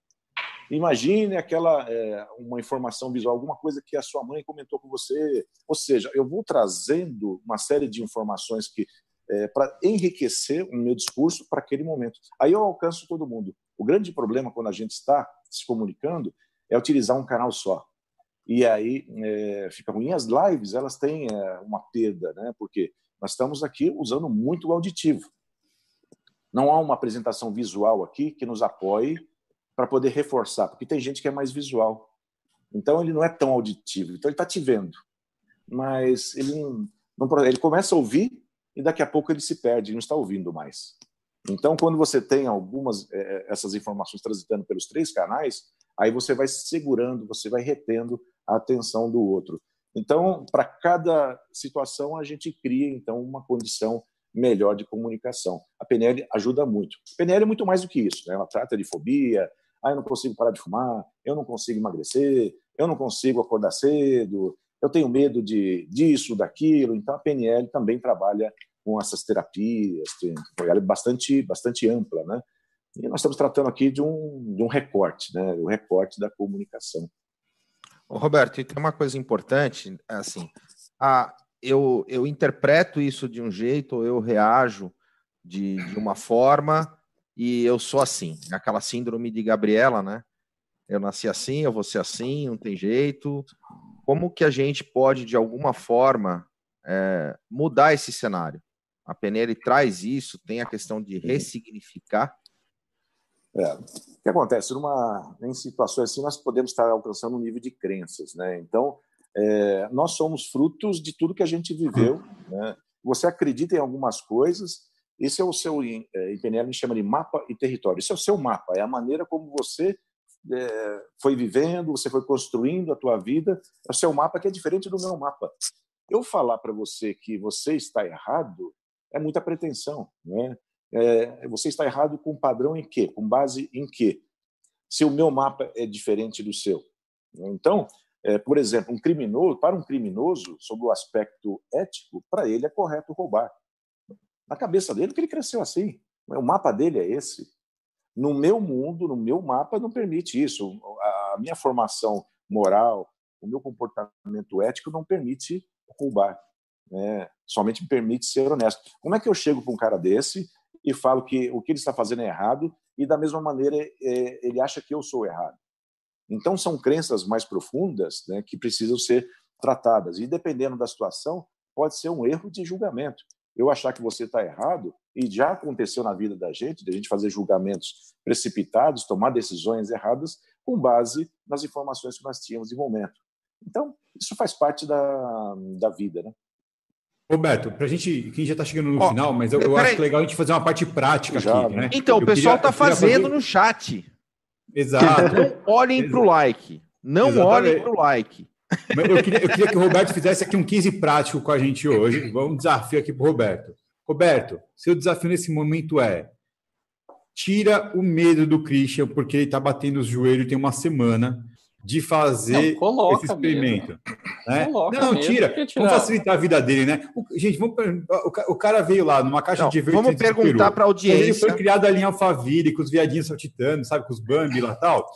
imagine aquela é, uma informação visual, alguma coisa que a sua mãe comentou com você. Ou seja, eu vou trazendo uma série de informações que é, para enriquecer o meu discurso para aquele momento. Aí eu alcanço todo mundo. O grande problema quando a gente está se comunicando é utilizar um canal só. E aí é, fica ruim. As lives elas têm é, uma perda, né? Porque nós estamos aqui usando muito o auditivo. Não há uma apresentação visual aqui que nos apoie para poder reforçar, porque tem gente que é mais visual. Então ele não é tão auditivo. Então ele está te vendo, mas ele não, não, ele começa a ouvir e daqui a pouco ele se perde, ele não está ouvindo mais. Então, quando você tem algumas é, essas informações transitando pelos três canais, aí você vai segurando, você vai retendo a atenção do outro. Então, para cada situação, a gente cria então uma condição melhor de comunicação. A PNL ajuda muito. A PNL é muito mais do que isso. Né? Ela trata de fobia, ah, eu não consigo parar de fumar, eu não consigo emagrecer, eu não consigo acordar cedo, eu tenho medo de disso, daquilo. Então a PNL também trabalha com essas terapias, tem uma bastante bastante ampla, né? E nós estamos tratando aqui de um, de um recorte, né? O recorte da comunicação. Roberto, e tem uma coisa importante, assim, a, eu, eu interpreto isso de um jeito, eu reajo de, de uma forma, e eu sou assim, aquela síndrome de Gabriela, né? Eu nasci assim, eu vou ser assim, não tem jeito. Como que a gente pode, de alguma forma, é, mudar esse cenário? A PNL traz isso, tem a questão de ressignificar. É. O que acontece? Numa, em situações assim, nós podemos estar alcançando um nível de crenças. Né? Então, é, nós somos frutos de tudo que a gente viveu. Né? Você acredita em algumas coisas, esse é o seu, em PNL a gente chama de mapa e território. Esse é o seu mapa, é a maneira como você é, foi vivendo, você foi construindo a tua vida. É o seu mapa que é diferente do meu mapa. Eu falar para você que você está errado é muita pretensão. Né? É, você está errado com padrão em quê? Com base em quê? Se o meu mapa é diferente do seu. Então, é, por exemplo, um criminoso, para um criminoso, sob o aspecto ético, para ele é correto roubar. Na cabeça dele, que ele cresceu assim. O mapa dele é esse. No meu mundo, no meu mapa, não permite isso. A minha formação moral, o meu comportamento ético não permite roubar né, somente me permite ser honesto. Como é que eu chego para um cara desse e falo que o que ele está fazendo é errado e, da mesma maneira, é, ele acha que eu sou errado? Então, são crenças mais profundas né, que precisam ser tratadas. E, dependendo da situação, pode ser um erro de julgamento. Eu achar que você está errado, e já aconteceu na vida da gente, de a gente fazer julgamentos precipitados, tomar decisões erradas, com base nas informações que nós tínhamos de momento. Então, isso faz parte da, da vida, né? Roberto, para a gente, quem já está chegando no oh, final, mas eu, eu acho aí. legal a gente fazer uma parte prática já, aqui, né? Então, eu o pessoal está fazendo fazer... no chat. Exato. Não olhem para o like. Não Exatamente. olhem para o like. Eu queria, eu queria que o Roberto fizesse aqui um 15 prático com a gente hoje. Vamos um desafio aqui para o Roberto. Roberto, seu desafio nesse momento é tira o medo do Christian, porque ele está batendo os joelhos tem uma semana de fazer não, esse experimento. Né? não, tira. Vamos facilitar a vida dele, né? O, gente, vamos, o, o, cara veio lá numa caixa não, de Vamos perguntar para a audiência. Ele foi criado ali em Alphaville, com os viadinhos saltitando, sabe? Com os Bambi lá e tal.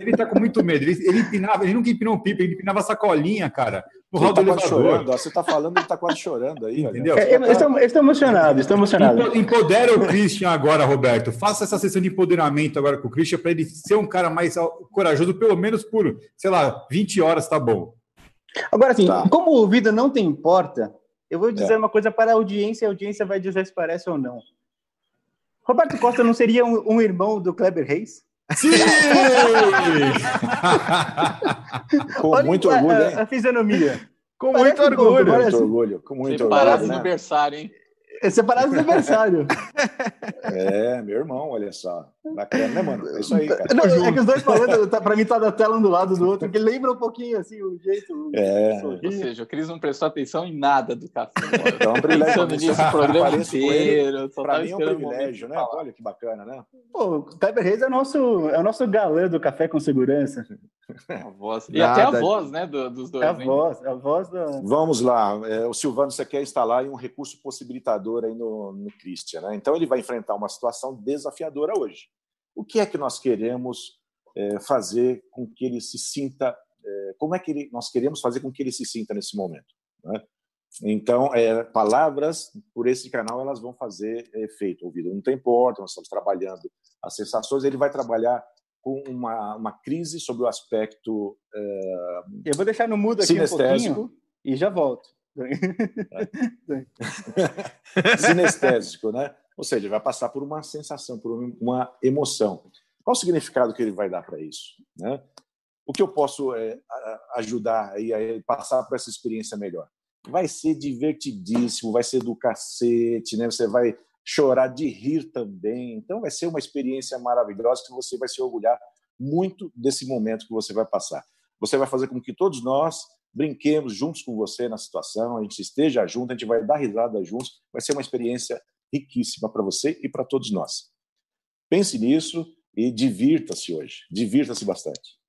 Ele tá com muito medo. Ele, ele empinava, ele nunca empinou um pipa, ele empinava sacolinha, cara. No hall tá Chorando, você tá falando, ele tá quase chorando aí. Entendeu? É, estou, estou emocionado, estou emocionado. Empodera o Christian agora, Roberto. Faça essa sessão de empoderamento agora com o Christian para ele ser um cara mais corajoso, pelo menos por, sei lá, 20 horas tá bom. Agora, assim, tá. como o vida não tem porta, eu vou dizer é. uma coisa para a audiência, a audiência vai dizer se parece ou não. Roberto Costa não seria um, um irmão do Kleber Reis? Sim! com Olha muito orgulho, a, hein? A fisionomia. Com muito orgulho. Com muito orgulho. Com muito orgulho. Né? aniversário, hein? É separado do aniversário. É, meu irmão, olha só. Bacana, né, mano? É isso aí, cara. Não, é que os dois falando, tá, pra mim tá da tela um do lado do outro, que lembra um pouquinho assim o jeito. É. Ou seja, o Cris não prestou atenção em nada do café. Então, é um privilégio. nisso o programa inteiro. Pra mim é um privilégio, né? Olha que bacana, né? Pô, o Kleber Reis é o nosso, é o nosso galã do Café com Segurança. A voz. E Nada. até a voz, né, do, dos dois. É a hein? voz, é a voz da... Vamos lá. É, o Silvano, você quer instalar um recurso possibilitador aí no, no Christian, né? Então ele vai enfrentar uma situação desafiadora hoje. O que é que nós queremos é, fazer com que ele se sinta? É, como é que ele, nós queremos fazer com que ele se sinta nesse momento? Né? Então, é, palavras por esse canal elas vão fazer efeito. O ouvido não tem porta, nós estamos trabalhando as sensações. Ele vai trabalhar com uma, uma crise sobre o aspecto. É, Eu vou deixar no mudo aqui um pouquinho e já volto. Sinestésico, né? Ou seja, vai passar por uma sensação, por uma emoção. Qual o significado que ele vai dar para isso? Né? O que eu posso é, ajudar aí a passar por essa experiência melhor? Vai ser divertidíssimo, vai ser do cacete, né? Você vai chorar de rir também. Então, vai ser uma experiência maravilhosa que você vai se orgulhar muito desse momento que você vai passar. Você vai fazer com que todos nós brinquemos juntos com você na situação, a gente esteja junto, a gente vai dar risada juntos. Vai ser uma experiência riquíssima para você e para todos nós. Pense nisso e divirta-se hoje. Divirta-se bastante.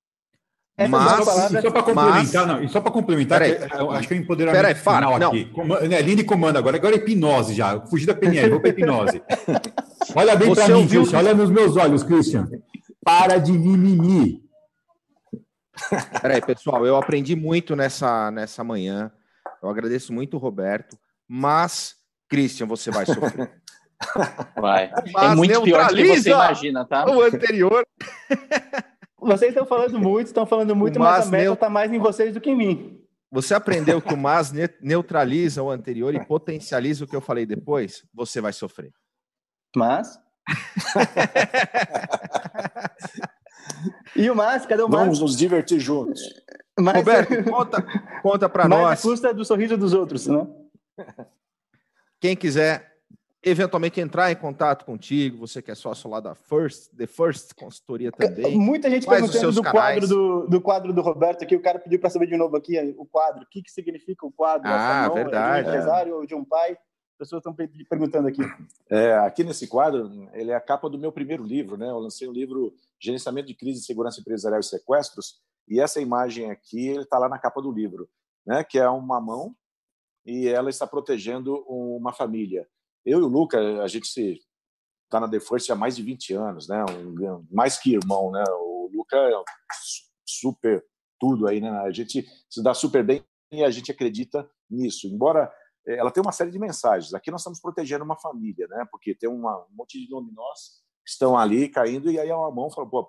Essas mas, só para complementar, mas... não, só para complementar, que, eu acho que é empoderamento peraí, final não. aqui. É linha comanda agora, agora é hipnose já. Fugir da PNL, vou para hipnose. Olha bem para mim. Christian, olha nos meus olhos, Christian. Para de mimimi. Peraí, pessoal, eu aprendi muito nessa, nessa manhã. Eu agradeço muito o Roberto, mas, Christian, você vai sofrer. Vai. Mas é muito pior do que você imagina, tá? O anterior. Vocês estão falando muito, estão falando muito, mas, mas a meta está mais em vocês do que em mim. Você aprendeu que o mas neutraliza o anterior e potencializa o que eu falei depois? Você vai sofrer. Mas. e o mas? Cadê o mas? Vamos nos divertir juntos. Mas... Roberto, conta, conta para nós. Mas custa do sorriso dos outros, né? Quem quiser eventualmente entrar em contato contigo, você que é sócio lá da First, The First Consultoria também. Muita gente perguntando do quadro do, do quadro do Roberto aqui, o cara pediu para saber de novo aqui o quadro, o que, que significa o quadro? Ah, mão, verdade. É de um empresário ou de um pai? As pessoas estão perguntando aqui. É, aqui nesse quadro, ele é a capa do meu primeiro livro, né? Eu lancei o um livro Gerenciamento de Crise, Segurança Empresarial e Sequestros, e essa imagem aqui, ele está lá na capa do livro, né? Que é uma mão e ela está protegendo uma família. Eu e o Luca, a gente se está na The há mais de 20 anos, né? Um, mais que irmão, né? O Luca é super tudo aí, né? A gente se dá super bem e a gente acredita nisso. Embora eh, ela tenha uma série de mensagens. Aqui nós estamos protegendo uma família, né? Porque tem uma, um monte de dominós que estão ali caindo e aí a mão fala, pô,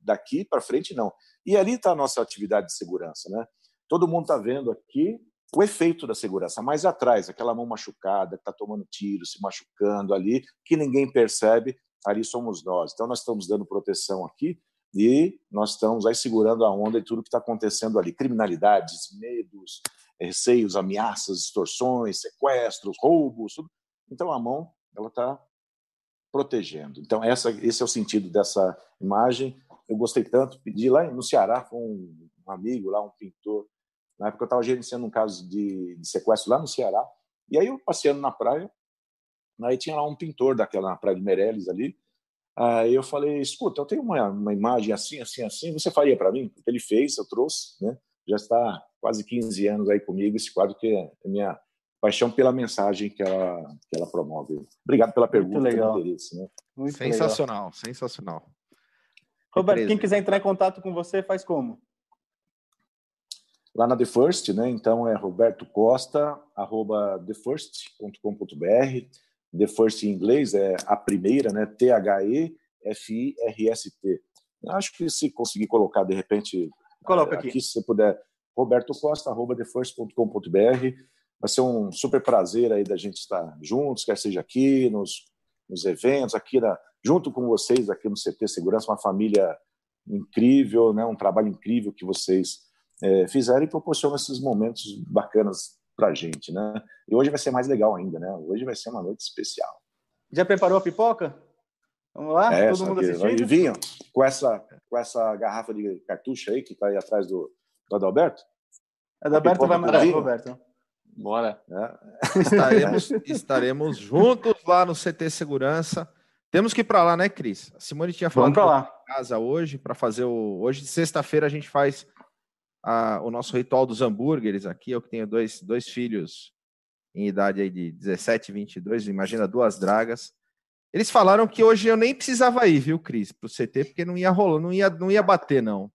daqui para frente não. E ali está a nossa atividade de segurança, né? Todo mundo está vendo aqui o efeito da segurança. Mais atrás, aquela mão machucada, que está tomando tiro, se machucando ali, que ninguém percebe, ali somos nós. Então, nós estamos dando proteção aqui e nós estamos aí segurando a onda e tudo que está acontecendo ali. Criminalidades, medos, receios, ameaças, extorsões, sequestros, roubos, tudo. Então, a mão, ela está protegendo. Então, essa, esse é o sentido dessa imagem. Eu gostei tanto, pedi lá no Ceará, um, um amigo lá, um pintor, na época eu estava gerenciando um caso de, de, sequestro lá no Ceará. E aí eu passeando na praia, aí tinha lá um pintor daquela na praia de Meireles ali. Aí eu falei, escuta, eu tenho uma, uma imagem assim, assim, assim, você faria para mim? Ele fez, eu trouxe, né? Já está quase 15 anos aí comigo esse quadro que é a minha paixão pela mensagem que ela, que ela promove. Obrigado pela pergunta, Muito legal. interesse. Né? Muito sensacional, legal. sensacional. Roberto, quem quiser entrar em contato com você, faz como? Lá na The First, né? Então é Roberto Costa, arroba thefirst.com.br. The First em inglês é a primeira, né? T-H-E-F-I-R-S-T. Acho que se conseguir colocar de repente. Coloca aqui. aqui se você puder. Roberto Costa, arroba thefirst.com.br. Vai ser um super prazer aí da gente estar juntos, quer seja aqui, nos, nos eventos, aqui na, junto com vocês, aqui no CT Segurança, uma família incrível, né? um trabalho incrível que vocês é, fizeram e proporcionam esses momentos bacanas para a gente, né? E hoje vai ser mais legal ainda, né? Hoje vai ser uma noite especial. Já preparou a pipoca? Vamos lá? É, Todo mundo assistindo? E vinho com essa, com essa garrafa de cartucho aí que está aí atrás do, do Adalberto. Adalberto vai mandar, Roberto. Bora. É. Estaremos, estaremos juntos lá no CT Segurança. Temos que ir para lá, né, Cris? A Simone tinha falado Vamos lá. casa hoje para fazer o. Hoje, sexta-feira, a gente faz a, o nosso ritual dos hambúrgueres aqui. Eu que tenho dois, dois filhos em idade aí de 17 e 22, imagina duas dragas. Eles falaram que hoje eu nem precisava ir, viu, Cris, para o CT, porque não ia rolar, não ia, não ia bater, não.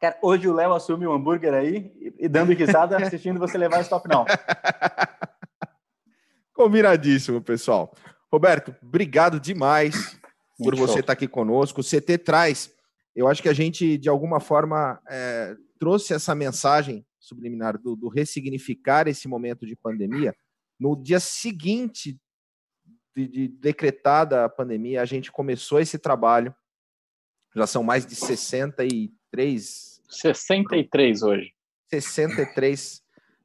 Cara, hoje o Léo assume o um hambúrguer aí e, dando risada, assistindo você levar esse top final. Combinadíssimo, pessoal. Roberto, obrigado demais por você estar aqui conosco. O CT traz, eu acho que a gente, de alguma forma, é, trouxe essa mensagem subliminar do, do ressignificar esse momento de pandemia. No dia seguinte de, de decretada a pandemia, a gente começou esse trabalho. Já são mais de 63. 63 hoje. 63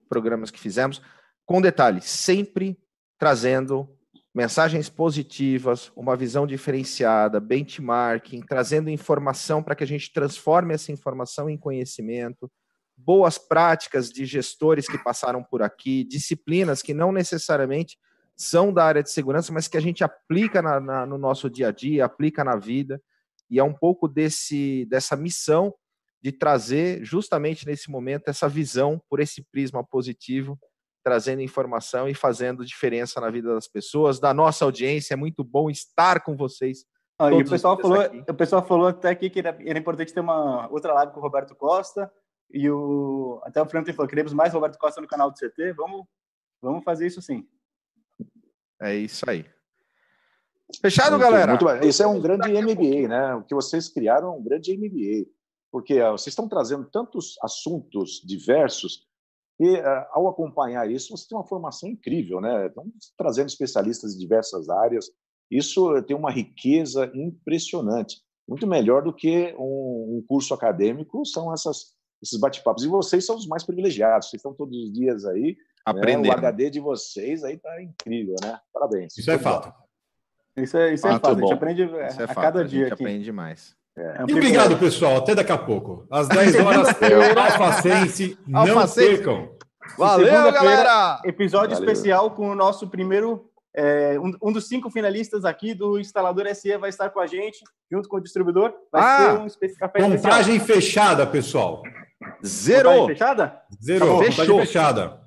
programas que fizemos. Com detalhe, sempre trazendo mensagens positivas, uma visão diferenciada, benchmarking, trazendo informação para que a gente transforme essa informação em conhecimento, boas práticas de gestores que passaram por aqui, disciplinas que não necessariamente são da área de segurança, mas que a gente aplica na, na, no nosso dia a dia, aplica na vida, e é um pouco desse, dessa missão de trazer justamente nesse momento essa visão por esse prisma positivo, trazendo informação e fazendo diferença na vida das pessoas, da nossa audiência. É muito bom estar com vocês. Ah, e o pessoal, falou, o pessoal falou até aqui que era, era, importante ter uma outra live com o Roberto Costa. E o, até o Franklin falou: queremos mais Roberto Costa no canal do CT. Vamos, vamos fazer isso sim. É isso aí. Fechado, muito, galera? Muito isso é um grande MBA, né? O que vocês criaram é um grande MBA, porque uh, vocês estão trazendo tantos assuntos diversos e uh, ao acompanhar isso, você tem uma formação incrível, né? Estão trazendo especialistas de diversas áreas. Isso tem uma riqueza impressionante, muito melhor do que um, um curso acadêmico. São essas, esses bate-papos. E vocês são os mais privilegiados. Vocês estão todos os dias aí. Aprendendo. Né? O HD de vocês aí está incrível, né? Parabéns. Isso é fato. Isso é, isso é fato, a gente aprende é a fato. cada dia. A gente aqui. aprende mais. É. E obrigado, pessoal. Até daqui a pouco. Às 10 horas, Alfacense. Não percam. Valeu, galera! Episódio Valeu. especial com o nosso primeiro. É, um, um, dos cinco finalistas aqui do Instalador SE vai estar com a gente, junto com o distribuidor. Vai ah, ser um café Contagem especial. fechada, pessoal. Zero. Contagem fechada? Zero. Tá contagem fechada.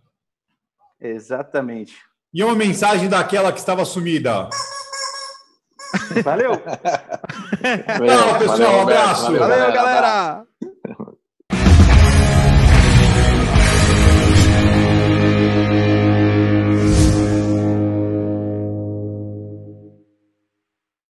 Exatamente. E uma mensagem daquela que estava sumida. Valeu! Tchau, pessoal. Valeu, um abraço. Valeu, galera.